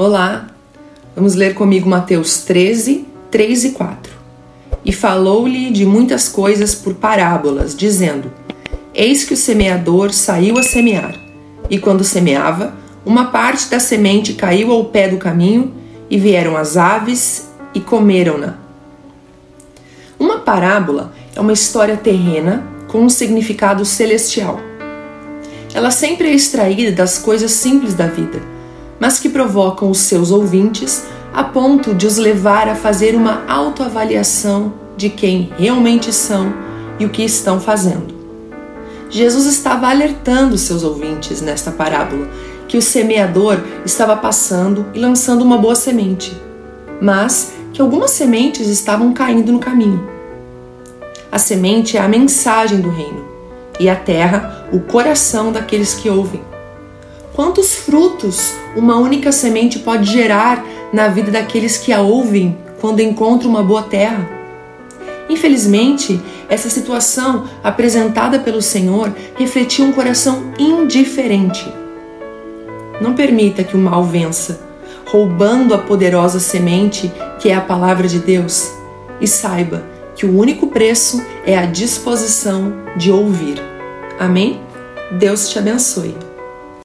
Olá, vamos ler comigo Mateus 13, 3 e 4. E falou-lhe de muitas coisas por parábolas, dizendo: Eis que o semeador saiu a semear, e quando semeava, uma parte da semente caiu ao pé do caminho, e vieram as aves e comeram-na. Uma parábola é uma história terrena com um significado celestial. Ela sempre é extraída das coisas simples da vida mas que provocam os seus ouvintes a ponto de os levar a fazer uma autoavaliação de quem realmente são e o que estão fazendo. Jesus estava alertando seus ouvintes nesta parábola que o semeador estava passando e lançando uma boa semente, mas que algumas sementes estavam caindo no caminho. A semente é a mensagem do reino e a terra, o coração daqueles que ouvem. Quantos frutos uma única semente pode gerar na vida daqueles que a ouvem quando encontram uma boa terra? Infelizmente, essa situação apresentada pelo Senhor refletia um coração indiferente. Não permita que o mal vença, roubando a poderosa semente que é a palavra de Deus, e saiba que o único preço é a disposição de ouvir. Amém? Deus te abençoe.